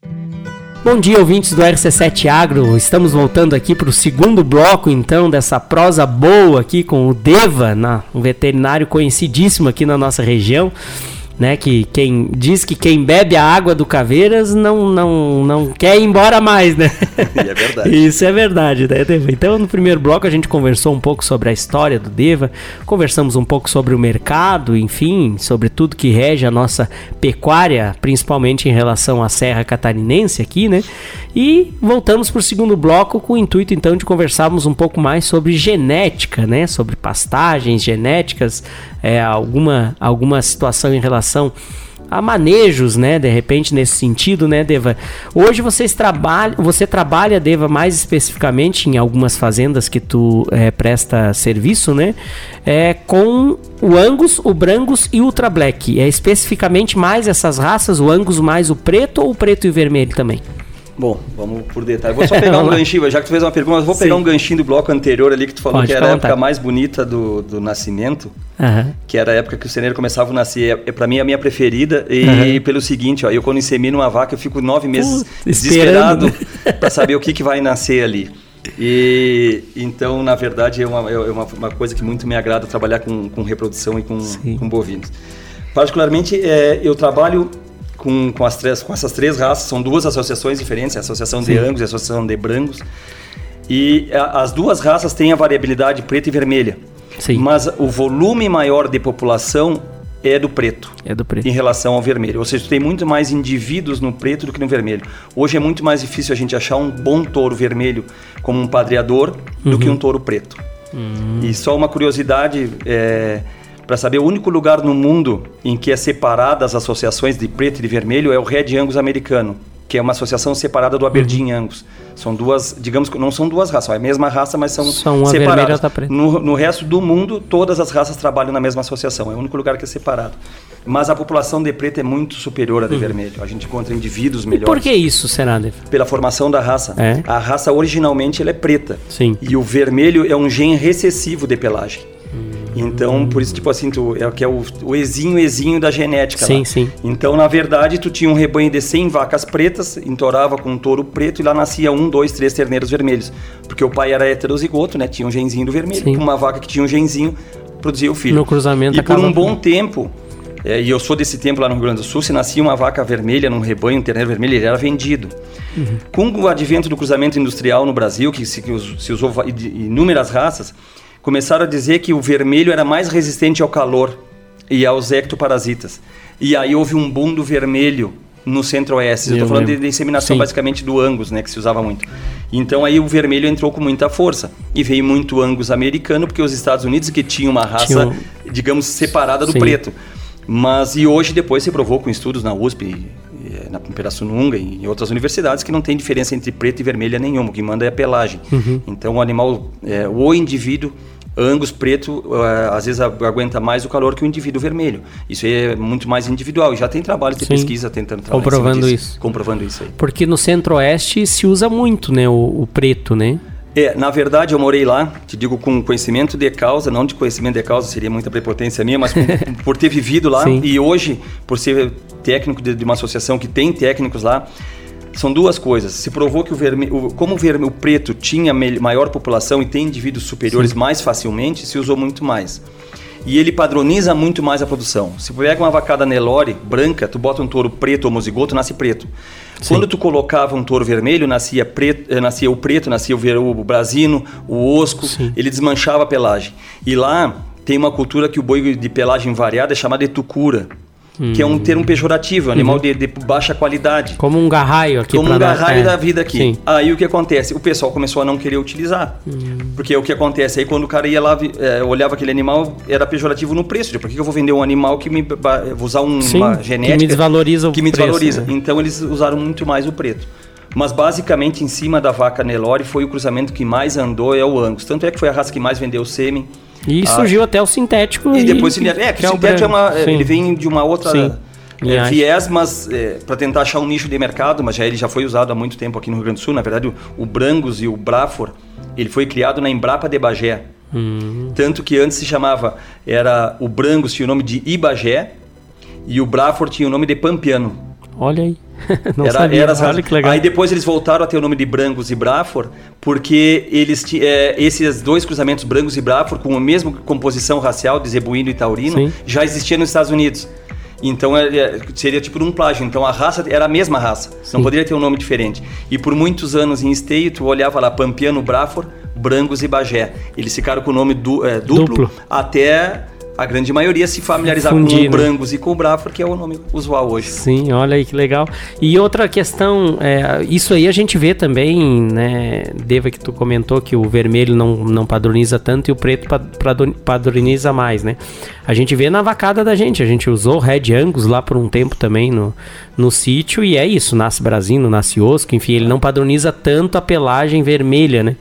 Bom dia, ouvintes do RC7 Agro. Estamos voltando aqui para o segundo bloco, então, dessa prosa boa aqui com o Deva, um veterinário conhecidíssimo aqui na nossa região né? Que quem diz que quem bebe a água do Caveiras não, não, não quer ir embora mais, né?
É verdade.
Isso é verdade, né, Deva? Então, no primeiro bloco a gente conversou um pouco sobre a história do Deva, conversamos um pouco sobre o mercado, enfim, sobre tudo que rege a nossa pecuária, principalmente em relação à Serra Catarinense aqui, né? E voltamos para o segundo bloco com o intuito então de conversarmos um pouco mais sobre genética, né? Sobre pastagens genéticas, é, alguma, alguma situação em relação a manejos, né? De repente nesse sentido, né, Deva? Hoje vocês trabalham, você trabalha, Deva, mais especificamente em algumas fazendas que tu é, presta serviço, né? É, com o Angus, o Brangus e o Ultra Black. É especificamente mais essas raças, o Angus mais o preto ou o preto e o vermelho também?
Bom, vamos por detalhe. Vou só pegar um ganchinho, já que tu fez uma pergunta, eu vou pegar Sim. um ganchinho do bloco anterior ali que tu falou Pode, que era a época mais bonita do, do nascimento, uhum. que era a época que o ceneiro começava a nascer. É, é para mim a minha preferida e uhum. pelo seguinte, ó, eu quando insemino uma vaca eu fico nove meses desesperado né? para saber o que, que vai nascer ali. E então, na verdade, é uma, é uma, uma, coisa que muito me agrada trabalhar com, com reprodução e com, com bovinos. Particularmente, é, eu trabalho com, com, as três, com essas três raças, são duas associações diferentes, a Associação Sim. de Angus e a Associação de Brangos. E a, as duas raças têm a variabilidade preta e vermelha. Sim. Mas o volume maior de população é do preto.
É do preto.
Em relação ao vermelho. Ou seja, tem muito mais indivíduos no preto do que no vermelho. Hoje é muito mais difícil a gente achar um bom touro vermelho como um padreador uhum. do que um touro preto. Uhum. E só uma curiosidade, é, para saber o único lugar no mundo em que é separada as associações de preto e de vermelho é o Red Angus americano, que é uma associação separada do Aberdeen uhum. Angus. São duas, digamos que não são duas raças, é a mesma raça, mas são, são separadas. No, no resto do mundo, todas as raças trabalham na mesma associação, é o único lugar que é separado. Mas a população de preto é muito superior à de uhum. vermelho. A gente encontra indivíduos melhores. E
por que isso, Senade?
Pela formação da raça.
É?
A raça originalmente ela é preta.
Sim.
E o vermelho é um gene recessivo de pelagem. Então, por isso, tipo assim, tu, é, que é o, o exinho, exinho da genética
Sim,
lá.
sim.
Então, na verdade, tu tinha um rebanho de 100 vacas pretas, entorava com um touro preto e lá nascia um, dois, três terneiros vermelhos. Porque o pai era heterozigoto, né? Tinha um genzinho do vermelho. Sim. Uma vaca que tinha um genzinho produzia o filho.
No cruzamento
E por um bom tempo, é, e eu sou desse tempo lá no Rio Grande do Sul, se nascia uma vaca vermelha num rebanho, um terneiro vermelho, ele era vendido. Uhum. Com o advento do cruzamento industrial no Brasil, que se, que se usou inúmeras raças, começaram a dizer que o vermelho era mais resistente ao calor e aos ectoparasitas. E aí houve um boom do vermelho no centro-oeste. Eu estou falando de disseminação Sim. basicamente do Angus, né, que se usava muito. Então aí o vermelho entrou com muita força. E veio muito Angus americano, porque os Estados Unidos que tinha uma raça, tinha... digamos, separada do Sim. preto. Mas e hoje depois se provou com estudos na USP, na Pirassununga e em outras universidades que não tem diferença entre preto e vermelha nenhuma, o que manda é a pelagem. Uhum. Então o animal, é, o indivíduo Angus preto uh, às vezes aguenta mais o calor que o indivíduo vermelho. Isso é muito mais individual. E já tem trabalho de pesquisa tentando
trabalhar comprovando isso.
Comprovando isso aí.
Porque no Centro-Oeste se usa muito, né, o, o, preto, né?
É, na verdade eu morei lá, te digo com conhecimento de causa, não de conhecimento de causa, seria muita prepotência minha, mas por ter vivido lá Sim. e hoje por ser técnico de, de uma associação que tem técnicos lá, são duas coisas. Se provou que o vermelho, como o vermelho o preto tinha maior população e tem indivíduos superiores Sim. mais facilmente, se usou muito mais. E ele padroniza muito mais a produção. Se pega uma vacada Nelore branca, tu bota um touro preto homozigoto, nasce preto. Sim. Quando tu colocava um touro vermelho, nascia, preto, eh, nascia o preto, nascia o, ver, o brasino, o osco, Sim. ele desmanchava a pelagem. E lá tem uma cultura que o boi de pelagem variada é chamado de tucura hum. que é um termo pejorativo, animal uhum. de, de, baixa qualidade.
Como um garraio aqui.
Como um garraio é. da vida aqui. Sim. Aí o que acontece? O pessoal começou a não querer utilizar. Hum. Porque o que acontece? Aí quando o cara ia lá, é, olhava aquele animal, era pejorativo no preço. Por que eu vou vender um animal que me. Vou usar um, Sim, uma genética.
Que me desvaloriza o
Que me preço, desvaloriza. Né? Então eles usaram muito mais o preto. Mas basicamente em cima da vaca Nelore foi o cruzamento que mais andou é o Angus. Tanto é que foi a raça que mais vendeu sêmen
e ah, surgiu até o sintético.
E, e depois que, é, que, o sintético é, uma, ele vem de uma outra é, viés, mas é, para tentar achar um nicho de mercado, mas já ele já foi usado há muito tempo aqui no Rio Grande do Sul. Na verdade, o, o Brangus e o Brafor, ele foi criado na Embrapa de Bagé. Hum. Tanto que antes se chamava, era o Brangus tinha o nome de Ibagé e o Brafor tinha o nome de Pampiano.
Olha aí. Não
era,
sabia.
era
Olha que legal.
Aí depois eles voltaram a ter o nome de Brangos e Brafor, porque eles é, esses dois cruzamentos Brangos e Brafor, com a mesma composição racial de zebuíno e taurino,
Sim.
já existia nos Estados Unidos. Então é- é- seria tipo um plágio. Então a raça era a mesma raça. Não
Sim.
poderia ter um nome diferente. E por muitos anos em esteio, tu olhava lá Pampiano Brafor, Brangos e Bagé. Eles ficaram com o nome du- é, duplo,
Duplo.
até a grande maioria se familiarizar
Fundir,
com
né?
o Brangos e com o Brafor, que é o nome usual hoje.
Sim, olha aí que legal. E outra questão, é, isso aí a gente vê também, né, Deva, que tu comentou que o vermelho não, não padroniza tanto e o preto padroniza mais, né? A gente vê na vacada da gente, a gente usou Red Angus lá por um tempo também no, no sítio e é isso, nasce brasino, nasce osco, enfim, ele não padroniza tanto a pelagem vermelha, né?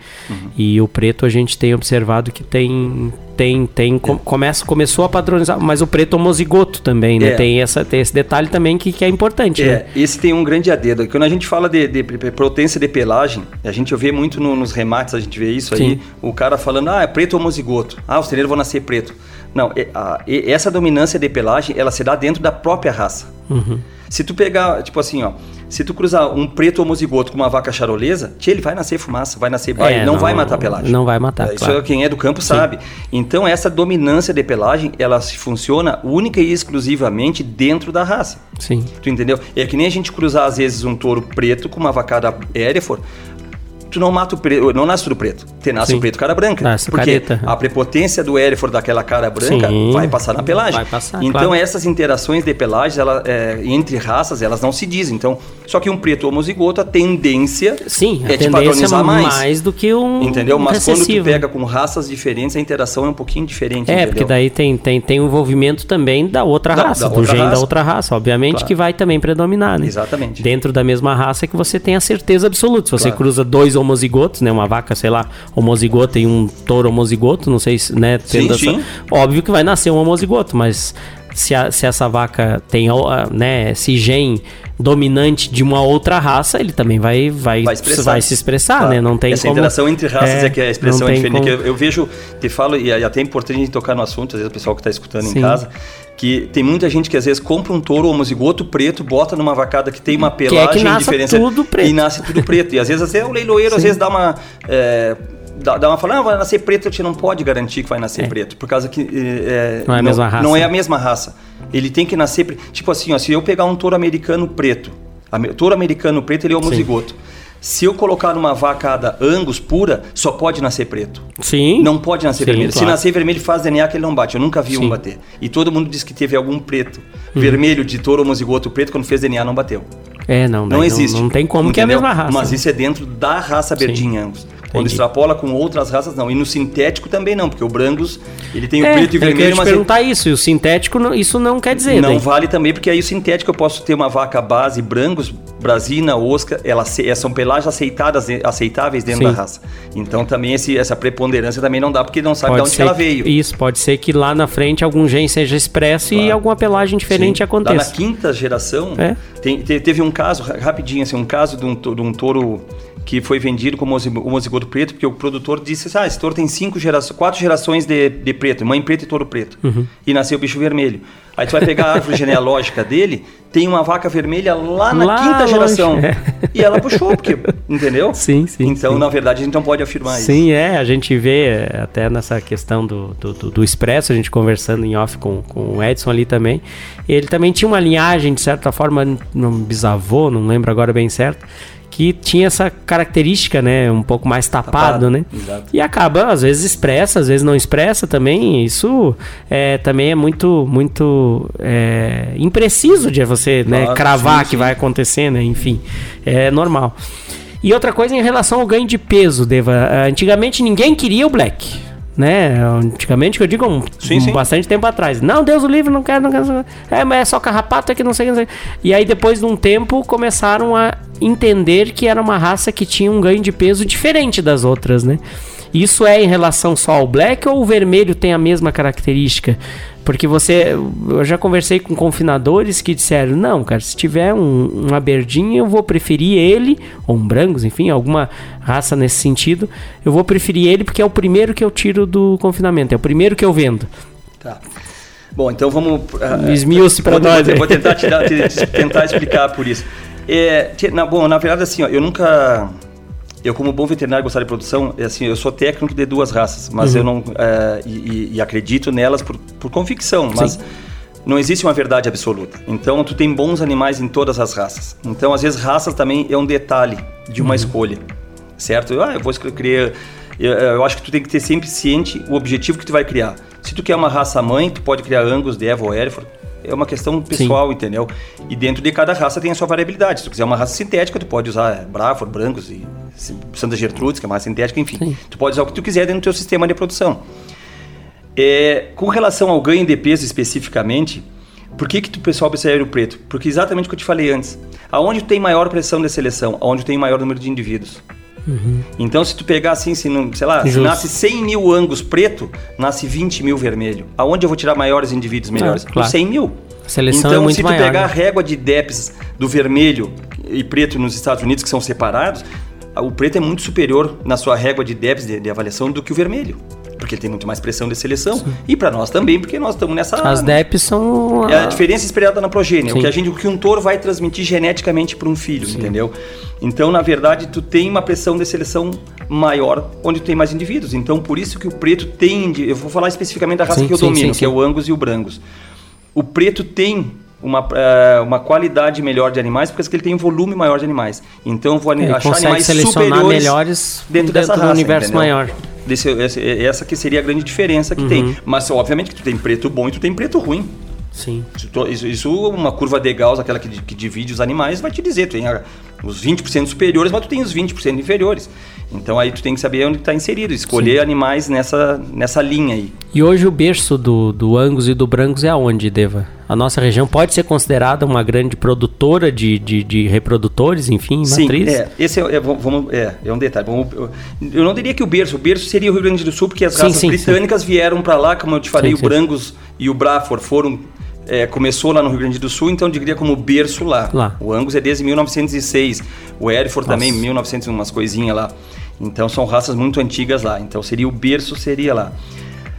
E o preto a gente tem observado que tem tem tem com- começa começou a padronizar, mas o preto homozigoto também, né?
É.
Tem essa tem esse detalhe também que, que é importante, né?
É, esse tem um grande adedo. Quando a gente fala de, de, de potência de pelagem, a gente vê muito no- nos remates, a gente vê isso
Sim.
aí, o cara falando, ah, é preto homozigoto. Ah, os terreiros vão nascer preto. Não, é- a- e- essa dominância de pelagem, ela se dá dentro da própria raça.
Uhum.
Se tu pegar, tipo assim, ó, se tu cruzar um preto homozigoto com uma vaca charolesa, tchê, ele vai nascer fumaça, vai nascer baile,
É,
não,
não-
vai matar pelagem.
não vai matar,
Isso
claro.
é quem é do campo sabe. Então essa dominância de pelagem, ela se funciona única e exclusivamente dentro da raça.
Sim.
Tu entendeu? É que nem a gente cruzar às vezes um touro preto com uma vacada Hereford. Tu não mata o preto, não nasce tudo preto. Tu nasce
Sim.
o preto cara branca.
Nasce
porque
careta.
a prepotência do Hereford daquela cara branca
Sim.
vai passar na pelagem.
Vai passar,
então
claro.
essas interações de pelagem, ela, é, entre raças, elas não se dizem. Então, só que um preto homozigoto, a tendência
Sim, a
é te
tendência é
padronizar mais.
mais do que um
Entendeu? Mas quando tu pega com raças diferentes, a interação é um pouquinho diferente.
É,
entendeu?
porque daí tem, tem, tem o envolvimento também da outra
Da-
raça,
da
do gene da outra raça, obviamente,
Claro.
que vai também predominar, né?
Exatamente.
Dentro da mesma raça que você tem a certeza absoluta. Se você
Claro.
cruza dois homozigotos, né? Uma vaca, sei lá, homozigota e um touro homozigoto, não sei se, né? tendo
Sim, sim.
Óbvio que vai nascer um homozigoto, mas se, a- se essa vaca tem, né, esse gene dominante de uma outra raça, ele também vai, vai,
vai,
vai se expressar,
Claro.
né? Não tem
Essa
como...
interação entre raças é, que a expressão é diferente.
como-
Eu, eu vejo, te falo, e é até importante a gente tocar no assunto, às vezes o pessoal que está escutando
Sim.
em casa, que tem muita gente que às vezes compra um touro homozigoto preto, bota numa vacada que tem uma
é que
pelagem
nasça
diferença
tudo preto.
e nasce tudo preto. E às vezes até o leiloeiro às vezes dá uma é, dá, dá uma fala, não, vai nascer preto, a gente não pode garantir que vai nascer
É.
preto, por causa que é,
Não é a mesma raça.
Não é a mesma raça. Ele tem que nascer, pre- tipo assim, ó, se eu pegar um touro americano preto, touro americano preto, ele é homozigoto. Se eu colocar numa vacada Angus pura, só pode nascer preto.
Sim.
Não pode nascer
Sim,
vermelho. Se
claro.
nascer vermelho, faz DNA que ele não bate. Eu nunca vi
Sim.
um bater. E todo mundo diz que teve algum preto.
Uhum.
Vermelho de touro homozigoto preto, quando fez DNA, não bateu.
É, não,
Não existe.
Não, tem como que é a
Entendeu?
mesma raça.
Mas isso é dentro da raça Verdin Angus. Quando extrapola com outras raças, não. E no sintético também não, porque o Brangus, ele tem o
é,
preto e
eu queria
vermelho,
te
mas ele-
perguntar isso. E o sintético, não- isso não quer dizer.
não
daí.
vale também, porque aí o sintético eu posso ter uma vaca base Brangus, Brasina, Osca, elas se- são pelagens aceitadas, aceitáveis dentro
Sim.
da raça. Então também esse- essa preponderância também não dá, porque não sabe de
Pode
onde que
ser
ela veio.
Isso, pode ser que lá na frente algum gene seja expresso e
Claro.
alguma pelagem diferente
Sim. Lá na
aconteça.
quinta geração,
É.
tem- te- teve um caso, ra- rapidinho, assim, um caso de um, de um touro que foi vendido como homozi- homozigoto preto, porque o produtor disse assim, ah, esse touro tem cinco gerações, quatro gerações de, de preto, mãe preta e touro preto.
Uhum.
E nasceu o bicho vermelho. Aí tu vai pegar a árvore genealógica dele, tem uma vaca vermelha lá na
Lá
quinta
longe,
geração.
é.
E ela puxou, porque, entendeu?
Sim, sim,
Então,
sim.
na verdade, a gente não pode afirmar isso.
Sim, é, a gente vê é, até nessa questão do, do, do, do Expresso, a gente conversando em off com, com o Edson ali também. Ele também tinha uma linhagem, de certa forma, um bisavô, não lembro agora bem certo, que tinha essa característica, né, um pouco mais tapado,
Tapado,
né?
exato.
E acaba, às vezes expressa, às vezes não expressa também. Isso é, também é muito, muito é, impreciso de você né,
Claro,
cravar
sim,
que
sim.
vai acontecer, né? Enfim, é normal. E outra coisa em relação ao ganho de peso, Deva. Antigamente ninguém queria o black. Né? Antigamente, que eu digo um,
Sim,
um
sim.
bastante tempo atrás. Não, Deus o livre, não quero, não quero. É, mas é só carrapato, é que não sei, não sei. E aí, depois de um tempo, começaram a entender que era uma raça que tinha um ganho de peso diferente das outras, né? Isso é em relação só ao black ou o vermelho tem a mesma característica? Porque você. Eu já conversei com confinadores que disseram: não, cara, se tiver um, um aberdinho, eu vou preferir ele, ou um brangos, enfim, alguma raça nesse sentido, eu vou preferir ele porque é o primeiro que eu tiro do confinamento, é o primeiro que eu vendo.
Tá. Bom, então vamos. ah,
Esmiuce
vou-
nós
Vou, vou tentar, tirar, te- te- tentar explicar por isso. É, na, bom, na verdade, assim, ó, eu nunca. Eu, como bom veterinário gostar de produção, é assim, eu sou técnico de duas raças, mas uhum. eu não. É, e, e, acredito nelas por, por convicção, mas. Sim. Não existe uma verdade absoluta. Então, tu tem bons animais em todas as raças. Então, às vezes, raças também é um detalhe de uma uhum. escolha, certo? Ah, eu vou criar eu, eu, acho que tu tem que ter sempre ciente o objetivo que tu vai criar. Se tu quer uma raça mãe, tu pode criar Angus, Devil ou Hereford. É uma questão pessoal, Sim. entendeu? E dentro de cada raça tem a sua variabilidade. Se tu quiser uma raça sintética, tu pode usar Braford, Brancos e Santa Gertrudes, que é uma raça sintética, enfim. Sim. Tu pode usar o que tu quiser dentro do teu sistema de produção. É, com relação ao ganho de peso especificamente, por que, que o pessoal precisa o preto? Porque exatamente o que eu te falei antes. Aonde tem maior pressão de seleção? Aonde tem maior número de indivíduos? Uhum. Então, se tu pegar assim, se não, sei lá, se nasce 100 mil angus preto, nasce 20 mil vermelho. Aonde eu vou tirar maiores indivíduos melhores? Ah, claro. 100 mil.
A seleção é
então,
é muito
se tu
maior,
pegar
né?
a régua de DEPs do vermelho e preto nos Estados Unidos, que são separados, o preto é muito superior na sua régua de DEPs de, de avaliação do que o vermelho porque ele tem muito mais pressão de seleção. Sim. E para nós também, porque nós estamos nessa.
As DEPs são.
A... É a diferença esperada na progênie. O que, a gente, o que um touro vai transmitir geneticamente para um filho, Sim. entendeu? Então, na verdade, tu tem uma pressão de seleção maior onde tu tem mais indivíduos. Então, por isso que o preto tem. Eu vou falar especificamente da raça que eu domino, que é o Angus e o Brangus. O preto tem uma, uh, uma qualidade melhor de animais, porque ele tem um volume maior de animais. Então eu vou
ele
achar animais superiores
melhores
dentro, dentro dessa raça,
do universo
entendeu?
maior.
Desse, essa que seria a grande diferença que uhum. tem. Mas obviamente que tu tem preto bom e tu tem preto ruim.
Sim.
Isso, isso uma curva de Gauss, aquela que, que divide os animais, vai te dizer, tu tem os 20% superiores, mas tu tem os 20% inferiores. Então aí tu tem que saber onde está inserido, escolher Sim. animais nessa, nessa linha aí.
E hoje o berço do, do Angus e do Brancos é aonde, Deva? A nossa região pode ser considerada uma grande produtora de, de, de reprodutores, enfim,
Sim,
matrizes?
é, esse é, é, vamos, é, é um detalhe. Vamos, eu não diria que o berço, o berço seria o Rio Grande do Sul, porque as sim, raças sim, britânicas sim. vieram para lá, como eu te falei, o Brancos e o Braford foram é, começou lá no Rio Grande do Sul, então diria como berço lá.
lá.
O Angus é desde 1906, o Hereford também, 1900 umas coisinhas lá. Então são raças muito antigas lá. Então seria o berço seria lá.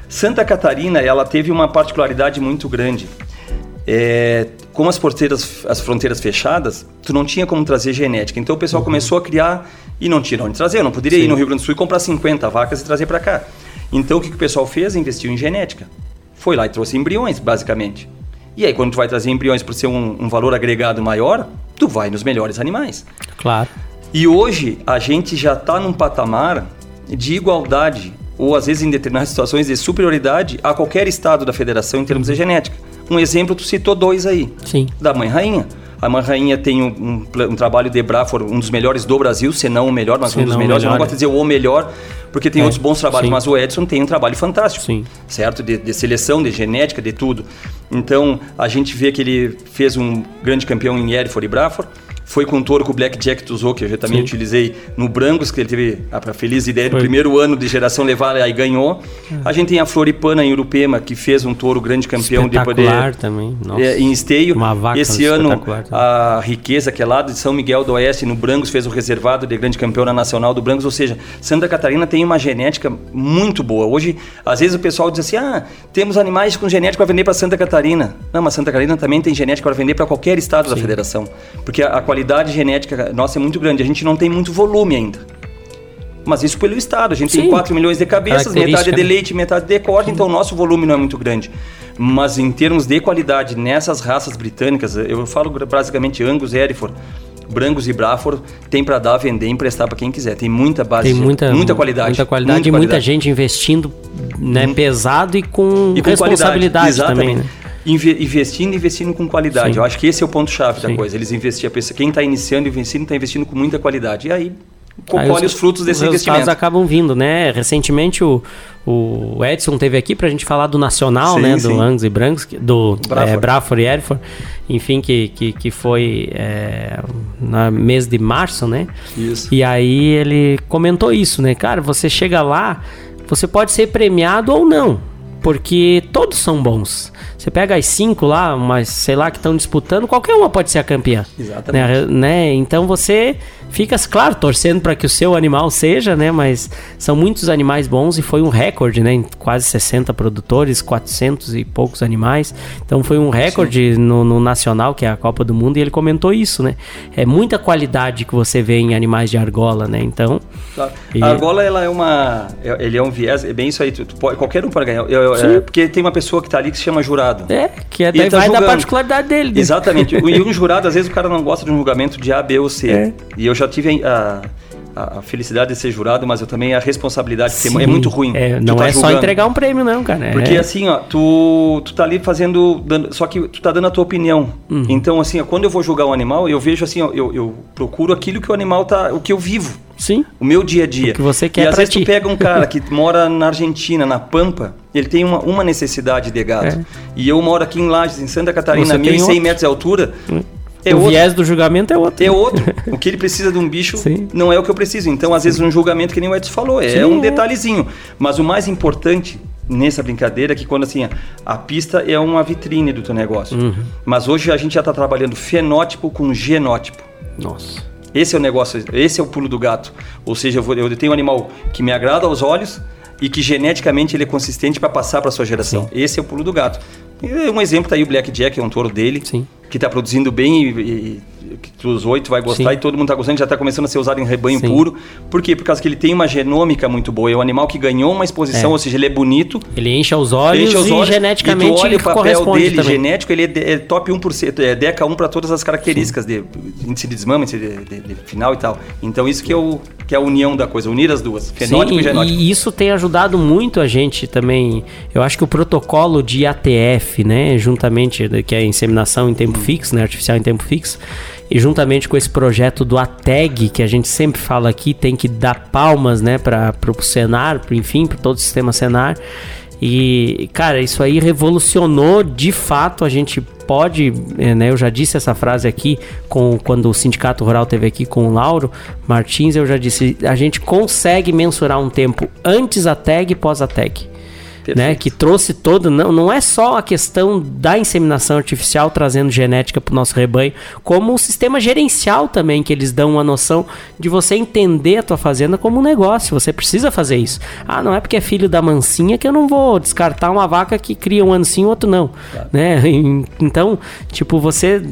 Santa Catarina, ela teve uma particularidade muito grande. É, como as fronteiras, as fronteiras fechadas, tu não tinha como trazer genética. Então o pessoal uhum. começou a criar e não tinha onde trazer. Eu não poderia Sim. ir no Rio Grande do Sul e comprar 50 vacas e trazer para cá. Então o que, que o pessoal fez? Investiu em genética. Foi lá e trouxe embriões, basicamente. E aí, quando tu vai trazer embriões por ser um, um valor agregado maior, tu vai nos melhores animais.
Claro.
E hoje a gente já está num patamar de igualdade, ou às vezes em determinadas situações de superioridade a qualquer estado da federação em termos de genética. Um exemplo, tu citou dois aí.
Sim.
Da Mãe Rainha. A Mãe Rainha tem um, um, um trabalho de Brafor, um dos melhores do Brasil, se não o melhor, mas se um dos melhores. Melhor, eu não gosto de dizer o melhor, porque tem é, outros bons trabalhos, sim. mas o Edson tem um trabalho fantástico,
sim.
certo? De, de, seleção, de genética, de tudo. Então, a gente vê que ele fez um grande campeão em Hereford e Brafor, foi com o touro com o Black Jack usou, que eu já também Sim. utilizei no Brancos, que ele teve a feliz ideia do primeiro ano de geração levar e aí ganhou. É. A gente tem a Floripana em Urupema, que fez um touro grande campeão
de
poder.
também.
Nossa. É, em esteio.
Uma vaca
Esse ano, a riqueza, que é lá de São Miguel do Oeste, no Brancos, fez o reservado de grande campeão na Nacional do Brancos. Ou seja, Santa Catarina tem uma genética muito boa. Hoje, às vezes o pessoal diz assim: ah, temos animais com genética para vender para Santa Catarina. Não, mas Santa Catarina também tem genética para vender para qualquer estado Sim. da federação. Porque a, a qualidade genética nossa é muito grande. A gente não tem muito volume ainda. Mas isso pelo Estado. A gente Sim. tem 4 milhões de cabeças, metade é de leite, metade de corte, então o nosso volume não é muito grande. Mas em termos de qualidade, nessas raças britânicas, eu falo basicamente Angus, Hereford, Brancos e Braford, tem para dar, vender, emprestar para quem quiser. Tem muita base,
tem muita,
muita qualidade.
Muita qualidade muita e muita gente investindo né, hum. pesado e com, e com responsabilidade também. Né?
Investindo, investindo com qualidade. Sim. Eu acho que esse é o ponto chave da coisa. Eles investir, a pessoa, quem está iniciando investindo está investindo com muita qualidade. E aí colhe os, os, frutos desse os investimento. Os
acabam vindo, né? Recentemente o, o Edson teve aqui para a gente falar do Nacional, sim, né? Sim. Do Angus e Brancos, do Braford, é, e Erford, enfim, que, que, que foi é, no mês de março, né?
Isso.
E aí ele comentou isso, né? Cara, você chega lá, você pode ser premiado ou não, porque todos são bons. Você pega as cinco lá, mas sei lá, que estão disputando, qualquer uma pode ser a campeã.
Exatamente.
Né? né? Então você fica, claro, torcendo para que o seu animal seja, né? Mas são muitos animais bons e foi um recorde, né? Quase 60 produtores, 400 e poucos animais. Então foi um recorde no, no, nacional, que é a Copa do Mundo, e ele comentou isso, né? É muita qualidade que você vê em animais de argola, né? Então.
Claro. A argola, ela é uma. É, ele é um viés, é bem isso aí. Tu, tu pode, qualquer um pode ganhar. Eu, é, porque tem uma pessoa que está ali que se chama jurado.
É, que é, daí tá vai da particularidade dele.
Exatamente. e um jurado, às vezes o cara não gosta de um julgamento de A, B ou C. É. E eu já tive a, a, a, felicidade de ser jurado, mas eu também a responsabilidade, Sim. é muito ruim.
É, não tá é julgando. só entregar um prêmio, não, cara.
Porque é. assim, ó, tu, tu tá ali fazendo. Dando, só que tu tá dando a tua opinião. Uhum. Então, assim, ó, quando eu vou julgar um animal, eu vejo assim, ó, eu, eu procuro aquilo que o animal tá. o que eu vivo.
Sim.
O meu dia a dia. O
que você quer
E às vezes
ti.
tu pega um cara que mora na Argentina, na Pampa, ele tem uma, uma necessidade de gado. É. E eu moro aqui em Lages, em Santa Catarina, 1.100 metros de altura. Hum.
É o outro. viés do julgamento é outro.
É outro. o que ele precisa de um bicho Sim. não é o que eu preciso. Então, às vezes, um julgamento, que nem o Edson falou, é Sim. um detalhezinho. Mas o mais importante nessa brincadeira é que quando assim, a pista é uma vitrine do teu negócio. Uhum. Mas hoje a gente já está trabalhando fenótipo com genótipo.
Nossa.
Esse é o negócio, esse é o pulo do gato. Ou seja, eu, vou, eu tenho um animal que me agrada aos olhos e que geneticamente ele é consistente para passar para sua geração. Sim. Esse é o pulo do gato. Um exemplo tá aí o Black Jack, é um touro dele.
Sim
que está produzindo bem e, e que os oito vai gostar Sim. e todo mundo está gostando, já está começando a ser usado em rebanho Sim. puro. Por quê? Por causa que ele tem uma genômica muito boa. É um animal que ganhou uma exposição, é. ou seja, ele é bonito.
Ele enche os olhos, enche os olhos e geneticamente
e tu olha o papel dele
também.
genético, ele é, é top 1%, é DECA 1 para todas as características Sim. de índice de desmame, índice de, de, de, final e tal. Então isso que é, o, que é a união da coisa, unir as duas, fenótipo
Sim,
e genótipo.
E isso tem ajudado muito a gente também. Eu acho que o protocolo de ATF, né, juntamente, que é a inseminação em tempo hum. fixo, né, artificial em tempo fixo, e juntamente com esse projeto do ATEG, que a gente sempre fala aqui, tem que dar palmas, né, para o Senar, enfim, para todo o sistema Senar. E, cara, isso aí revolucionou de fato. A gente pode, eh, né? Eu já disse essa frase aqui com quando o Sindicato Rural teve aqui com o Lauro Martins. Eu já disse: a gente consegue mensurar um tempo antes a tag e pós a tag né? Que trouxe todo. Não, não é só a questão da inseminação artificial trazendo genética para o nosso rebanho, como o sistema gerencial também, que eles dão uma noção de você entender a tua fazenda como um negócio. Você precisa fazer isso. Ah, não é porque é filho da mansinha que eu não vou descartar uma vaca que cria um ano sim, outro não. Claro. Né? Então, tipo, você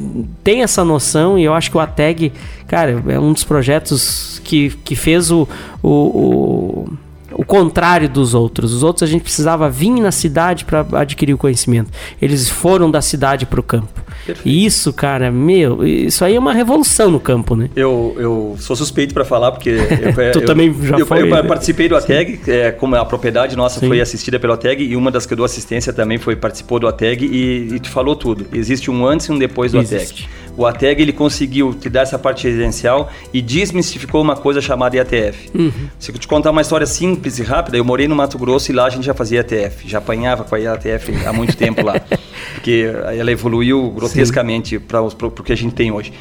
tem essa noção e eu acho que o ATEG, cara, é um dos projetos que, que fez o, o, o o contrário dos outros. Os outros a gente precisava vir na cidade para adquirir o conhecimento. Eles foram da cidade para o campo. Perfeito. E isso, cara, meu, isso aí é uma revolução no campo, né?
Eu, eu sou suspeito para falar porque eu,
tu
eu,
também já
eu,
foi,
eu, né? participei do ATEG, é, como a propriedade nossa Sim. foi assistida pelo ATEG e uma das que eu dou assistência também foi participou do ATEG e, e tu falou tudo. Existe um antes e um depois do Existe. ATEG. O ATEG ele conseguiu te dar essa parte residencial e desmistificou uma coisa chamada IATF. Uhum. Se eu te contar uma história simples e rápida, eu morei no Mato Grosso e lá a gente já fazia IATF, já apanhava com a IATF há muito tempo lá, porque ela evoluiu grotescamente para o que a gente tem hoje.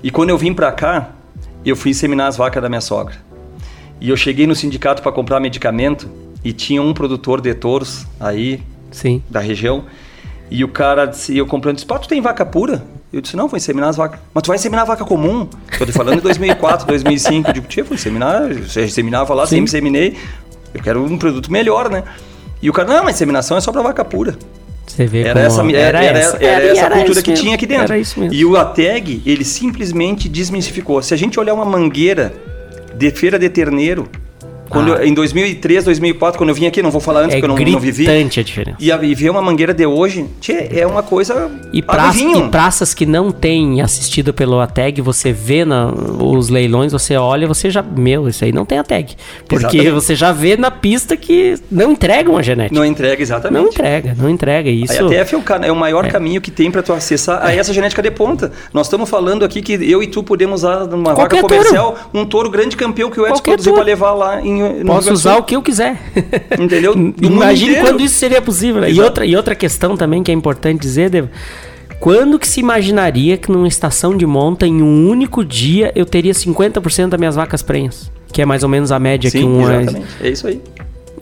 E quando eu vim para cá, eu fui inseminar as vacas da minha sogra. E eu cheguei no sindicato para comprar medicamento e tinha um produtor de touros aí
Sim.
da região. E o cara disse, eu comprando, disse, pá, tu tem vaca pura? Eu disse, não, vou inseminar as vacas. Mas tu vai inseminar a vaca comum? Estou te falando em 2004, 2005. Eu digo, tia, vou inseminar. Você inseminava lá, Sim. sempre inseminei. Eu quero um produto melhor, né? E o cara, não, mas inseminação é só para vaca pura.
Você vê
era essa, era, era, essa, era, era essa era cultura que mesmo. tinha aqui dentro.
Era isso mesmo.
E o ATEG, ele simplesmente desmistificou. Se a gente olhar uma mangueira de feira de terneiro, quando ah. eu, em 2003, 2004, quando eu vim aqui, não vou falar antes
é
porque eu não, não vivi.
a diferença.
E, a, e ver uma mangueira de hoje, tchê, é uma coisa.
E, praça, e praças que não tem assistido pelo ATEG, você vê na, os leilões, você olha, você já. Meu, isso aí não tem ATEG. Porque exatamente. você já vê na pista que não entrega uma genética.
Não entrega, exatamente.
Não entrega, não entrega. Isso,
a ATF é o, é o maior é. caminho que tem para tu acessar a essa genética de ponta. Nós estamos falando aqui que eu e tu podemos usar numa Qualquer vaca comercial touro. um touro grande campeão que o Edson produziu para levar lá em.
Posso usar o que eu quiser.
Entendeu?
Imagine quando isso seria possível. Né? E outra, e outra questão também que é importante dizer, Deva, quando que se imaginaria que numa estação de monta, em um único dia, eu teria 50% das minhas vacas prenhas? Que é mais ou menos a média
Sim,
que um
exatamente. É isso aí.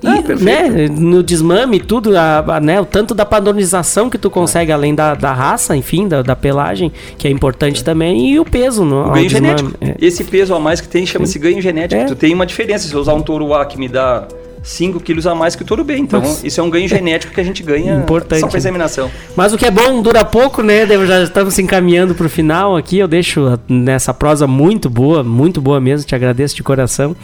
Ah, e, né, no desmame, tudo, a, a, né, o tanto da padronização que tu consegue, além da, da raça, enfim, da, da pelagem, que é importante é. também, e o peso. No,
o ganho genético. É. Esse peso a mais que tem chama-se ganho genético. É. Tu tem uma diferença. Se eu usar um touro A que me dá 5 quilos a mais que o touro bem. Então, Nossa. isso é um ganho genético que a gente ganha
Importante.
só com a examinação.
Mas o que é bom dura pouco, né? Já estamos se encaminhando para o final aqui. Eu deixo nessa prosa muito boa, muito boa mesmo. Te agradeço de coração.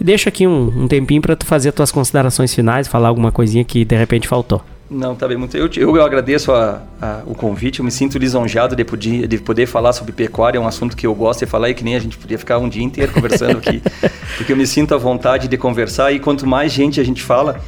E deixo aqui um, um tempinho para tu fazer as tuas considerações finais, falar alguma coisinha que de repente faltou.
Não, tá bem. Muito. Eu, eu agradeço a, a, o convite, eu me sinto lisonjeado de poder, de poder falar sobre pecuária, é um assunto que eu gosto de falar e que nem a gente podia ficar um dia inteiro conversando aqui, porque eu me sinto à vontade de conversar e quanto mais gente a gente fala,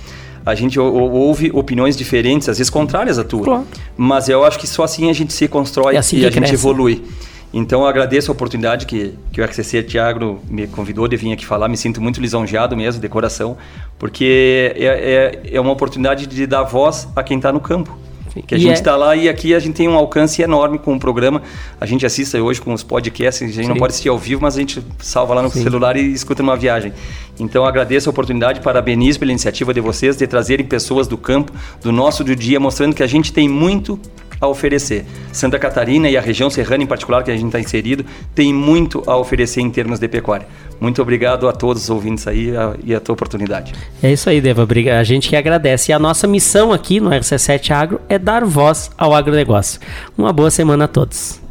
a gente ouve opiniões diferentes, às vezes contrárias à tua. Claro. Mas eu acho que só assim a gente se constrói é assim e a cresce. gente evolui. Então eu agradeço a oportunidade que, que o RCC Tiago me convidou de vir aqui falar. Me sinto muito lisonjeado mesmo, de coração, porque é, é, é uma oportunidade de dar voz a quem está no campo. Que a e gente está é... lá e aqui a gente tem um alcance enorme com o programa. A gente assiste hoje com os podcasts, a gente Sim. não pode assistir ao vivo, mas a gente salva lá no Sim. celular e escuta numa viagem. Então agradeço a oportunidade, parabenizo pela iniciativa de vocês de trazerem pessoas do campo, do nosso do dia, mostrando que a gente tem muito a oferecer. Santa Catarina e a região serrana em particular, que a gente está inserido, tem muito a oferecer em termos de pecuária. Muito obrigado a todos os ouvintes aí a, e a tua oportunidade.
É isso aí, Deva. A gente que agradece. E a nossa missão aqui no RC7 Agro é dar voz ao agronegócio. Uma boa semana a todos.